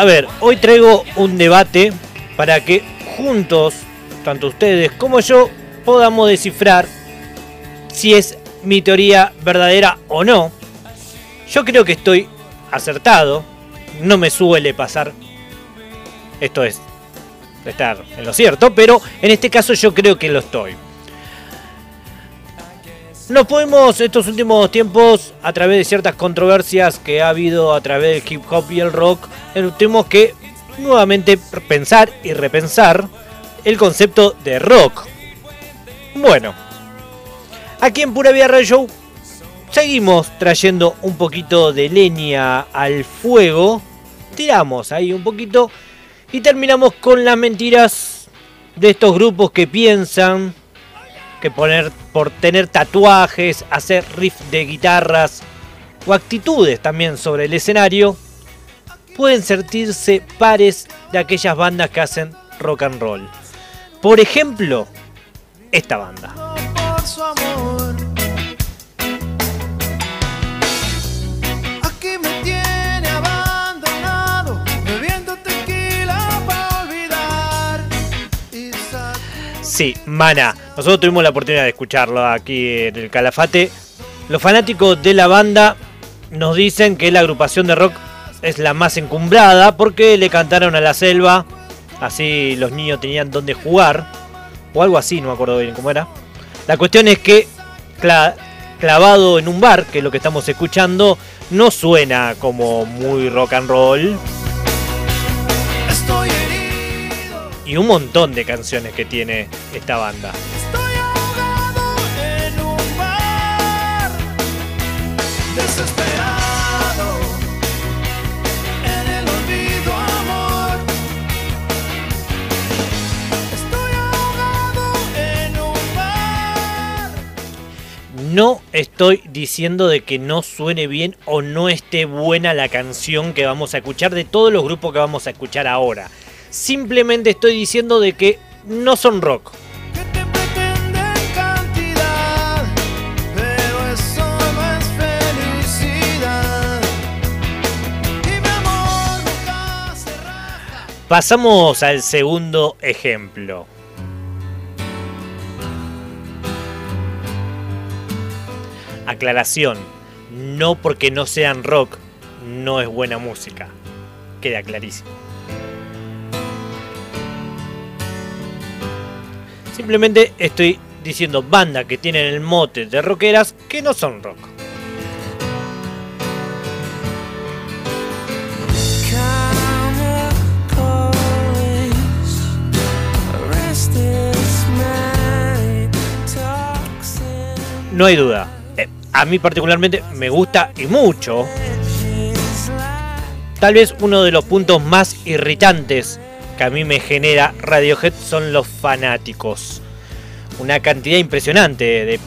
A ver, hoy traigo un debate para que juntos, tanto ustedes como yo, podamos descifrar si es mi teoría verdadera o no. Yo creo que estoy acertado, no me suele pasar. Esto es estar en lo cierto, pero en este caso yo creo que lo estoy. Nos podemos estos últimos tiempos, a través de ciertas controversias que ha habido a través del hip hop y el rock, tenemos que nuevamente pensar y repensar el concepto de rock. Bueno, aquí en Pura Vida Radio Show seguimos trayendo un poquito de leña al fuego, tiramos ahí un poquito y terminamos con las mentiras de estos grupos que piensan que poner por tener tatuajes, hacer riff de guitarras o actitudes también sobre el escenario, pueden sentirse pares de aquellas bandas que hacen rock and roll. Por ejemplo, esta banda. Sí, Mana. Nosotros tuvimos la oportunidad de escucharlo aquí en el Calafate. Los fanáticos de la banda nos dicen que la agrupación de rock es la más encumbrada porque le cantaron a la selva. Así los niños tenían donde jugar. O algo así, no me acuerdo bien cómo era. La cuestión es que clavado en un bar, que es lo que estamos escuchando, no suena como muy rock and roll. Y un montón de canciones que tiene esta banda. Estoy ahogado en un mar, desesperado en el olvido, amor. Estoy ahogado en un mar. No estoy diciendo de que no suene bien o no esté buena la canción que vamos a escuchar de todos los grupos que vamos a escuchar ahora. Simplemente estoy diciendo de que no son rock. Pasamos al segundo ejemplo. Aclaración, no porque no sean rock, no es buena música. Queda clarísimo. Simplemente estoy diciendo bandas que tienen el mote de rockeras que no son rock. No hay duda. Eh, a mí particularmente me gusta y mucho. Tal vez uno de los puntos más irritantes que a mí me genera Radiohead son los fanáticos. Una cantidad impresionante de,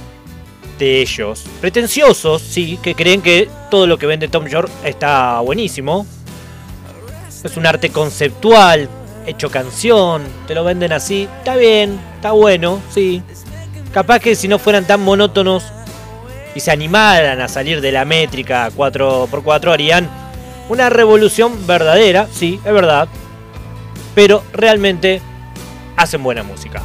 de ellos. Pretenciosos, sí, que creen que todo lo que vende Tom York está buenísimo. Es un arte conceptual, hecho canción, te lo venden así. Está bien, está bueno, sí. Capaz que si no fueran tan monótonos y se animaran a salir de la métrica 4x4 harían una revolución verdadera, sí, es verdad pero realmente hacen buena música.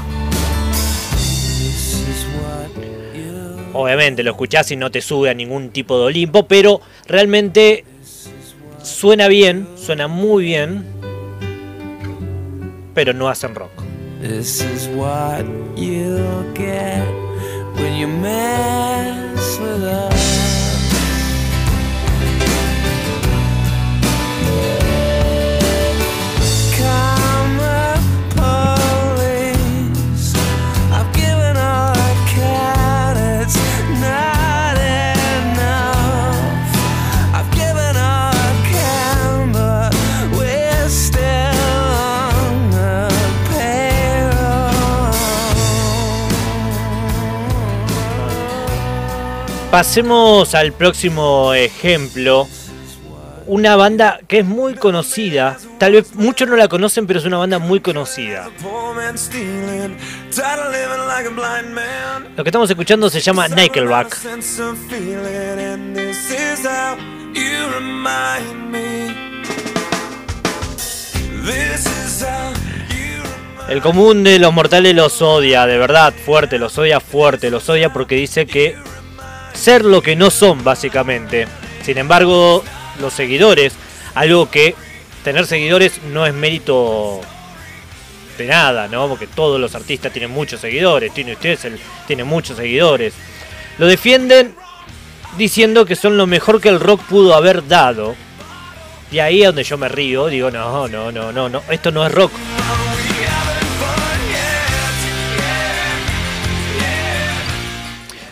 Obviamente lo escuchás y no te sube a ningún tipo de Olimpo, pero realmente suena bien, suena muy bien, pero no hacen rock. Pasemos al próximo ejemplo. Una banda que es muy conocida, tal vez muchos no la conocen, pero es una banda muy conocida. Lo que estamos escuchando se llama Nickelback. El común de los mortales los odia, de verdad, fuerte, los odia fuerte, los odia porque dice que ser lo que no son, básicamente. Sin embargo, los seguidores, algo que tener seguidores no es mérito de nada, ¿no? Porque todos los artistas tienen muchos seguidores, tiene ustedes, tiene muchos seguidores. Lo defienden diciendo que son lo mejor que el rock pudo haber dado. Y ahí es donde yo me río, digo, no, no, no, no, no, esto no es rock.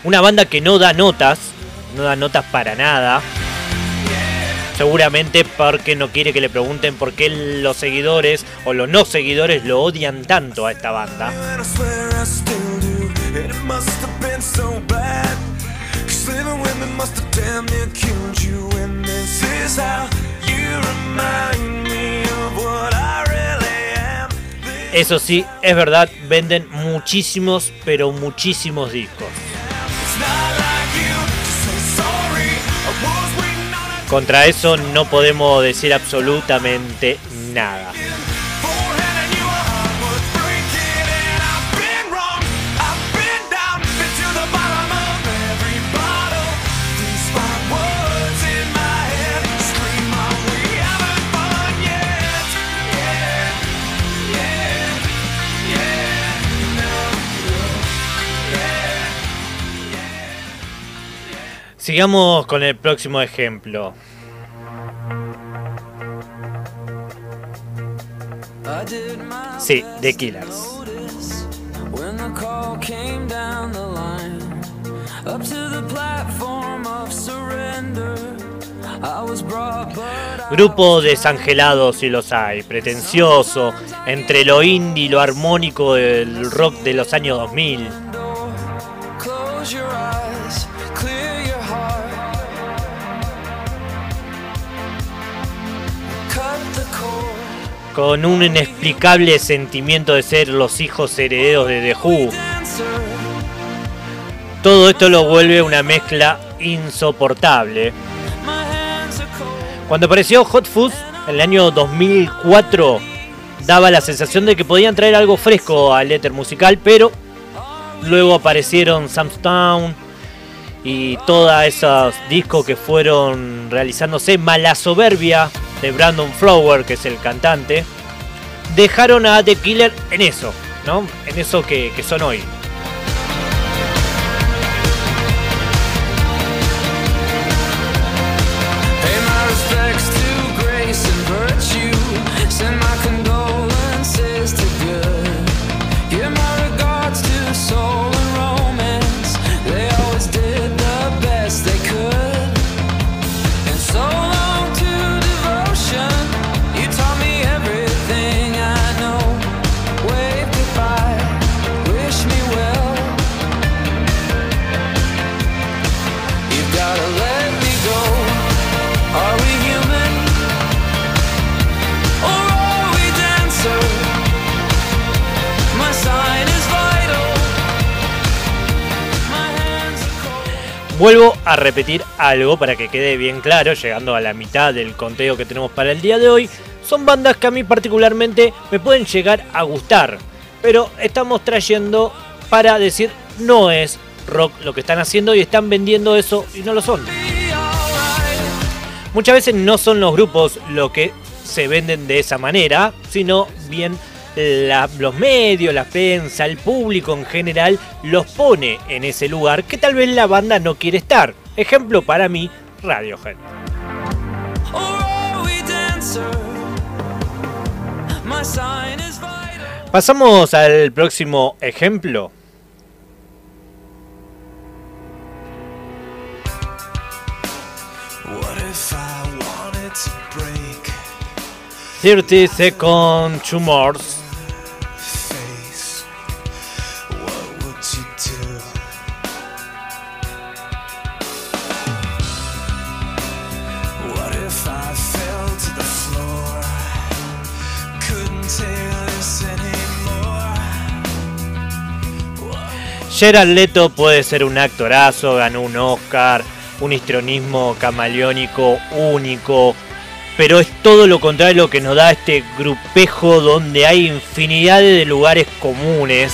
Una banda que no da notas, no da notas para nada. Seguramente porque no quiere que le pregunten por qué los seguidores o los no seguidores lo odian tanto a esta banda. Eso sí, es verdad, venden muchísimos, pero muchísimos discos. Contra eso no podemos decir absolutamente nada. Sigamos con el próximo ejemplo. Sí, The Killers. Grupo desangelado si los hay, pretencioso, entre lo indie y lo armónico del rock de los años 2000. Con un inexplicable sentimiento de ser los hijos herederos de The Who. Todo esto lo vuelve una mezcla insoportable. Cuando apareció Hot Fuzz en el año 2004, daba la sensación de que podían traer algo fresco al éter musical, pero luego aparecieron Sam's Town y todos esos discos que fueron realizándose, Mala Soberbia, de Brandon Flower, que es el cantante, dejaron a The Killer en eso, ¿no? En eso que, que son hoy. Vuelvo a repetir algo para que quede bien claro, llegando a la mitad del conteo que tenemos para el día de hoy. Son bandas que a mí particularmente me pueden llegar a gustar, pero estamos trayendo para decir no es rock lo que están haciendo y están vendiendo eso y no lo son. Muchas veces no son los grupos lo que se venden de esa manera, sino bien los medios, la prensa, el público en general los pone en ese lugar que tal vez la banda no quiere estar. Ejemplo para mí, Radiohead. Pasamos al próximo ejemplo. Thirty Second Tumors Gerard Leto puede ser un actorazo, ganó un Oscar, un histrionismo camaleónico único, pero es todo lo contrario lo que nos da este grupejo donde hay infinidad de lugares comunes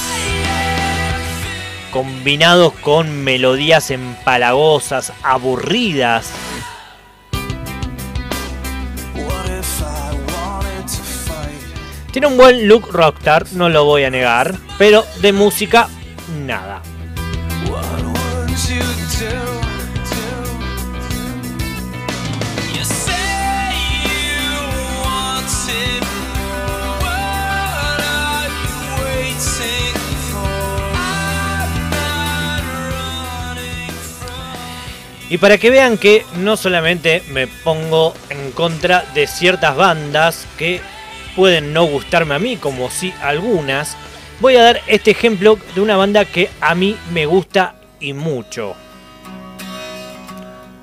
combinados con melodías empalagosas, aburridas. Tiene un buen look rockstar, no lo voy a negar, pero de música, nada. Y para que vean que no solamente me pongo en contra de ciertas bandas que pueden no gustarme a mí, como si algunas, voy a dar este ejemplo de una banda que a mí me gusta y mucho.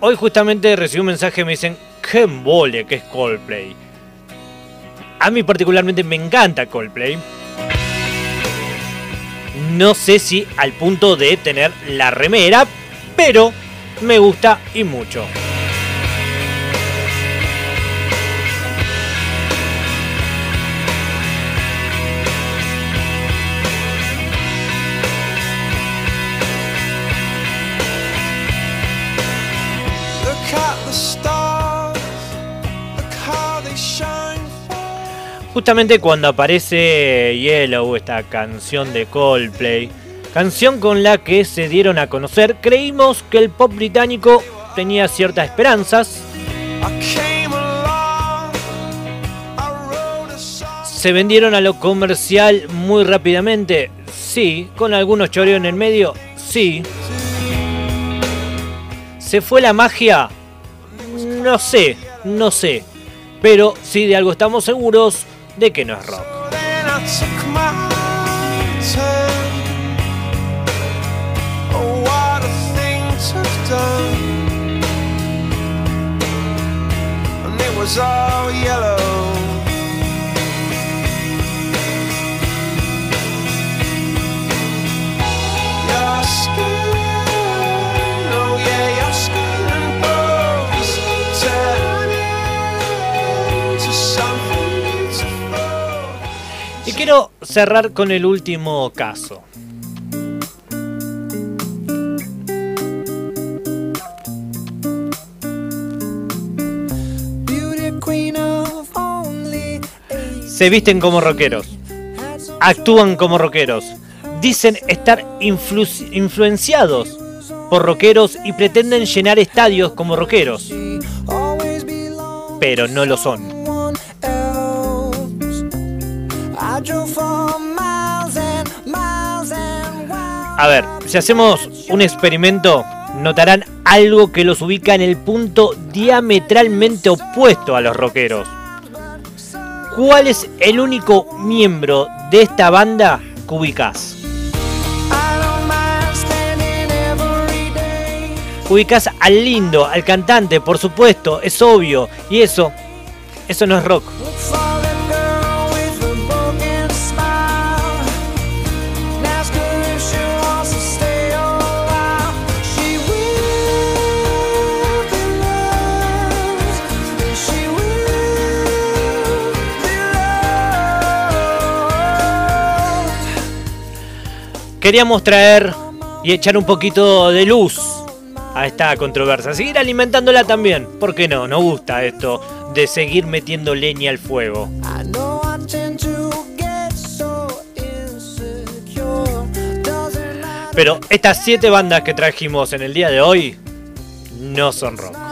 Hoy justamente recibí un mensaje me dicen, qué embole que es Coldplay. A mí particularmente me encanta Coldplay. No sé si al punto de tener la remera, pero me gusta y mucho. Justamente cuando aparece Yellow, esta canción de Coldplay, canción con la que se dieron a conocer, creímos que el pop británico tenía ciertas esperanzas. ¿Se vendieron a lo comercial muy rápidamente? Sí. ¿Con algunos choreos en el medio? Sí. ¿Se fue la magia? No sé, no sé. Pero sí de algo estamos seguros de que no es rock. Y quiero cerrar con el último caso. se visten como rockeros, actúan como rockeros, dicen estar influenciados por rockeros y pretenden llenar estadios como rockeros, pero no lo son. A ver, si hacemos un experimento, notarán algo que los ubica en el punto diametralmente opuesto a los rockeros. ¿Cuál es el único miembro de esta banda que ubicás? Ubicás al lindo, al cantante, por supuesto, es obvio. Y eso, eso no es rock. Queríamos traer y echar un poquito de luz a esta controversia. Seguir alimentándola también. ¿Por qué no? Nos gusta esto de seguir metiendo leña al fuego. Pero estas siete bandas que trajimos en el día de hoy no son rock.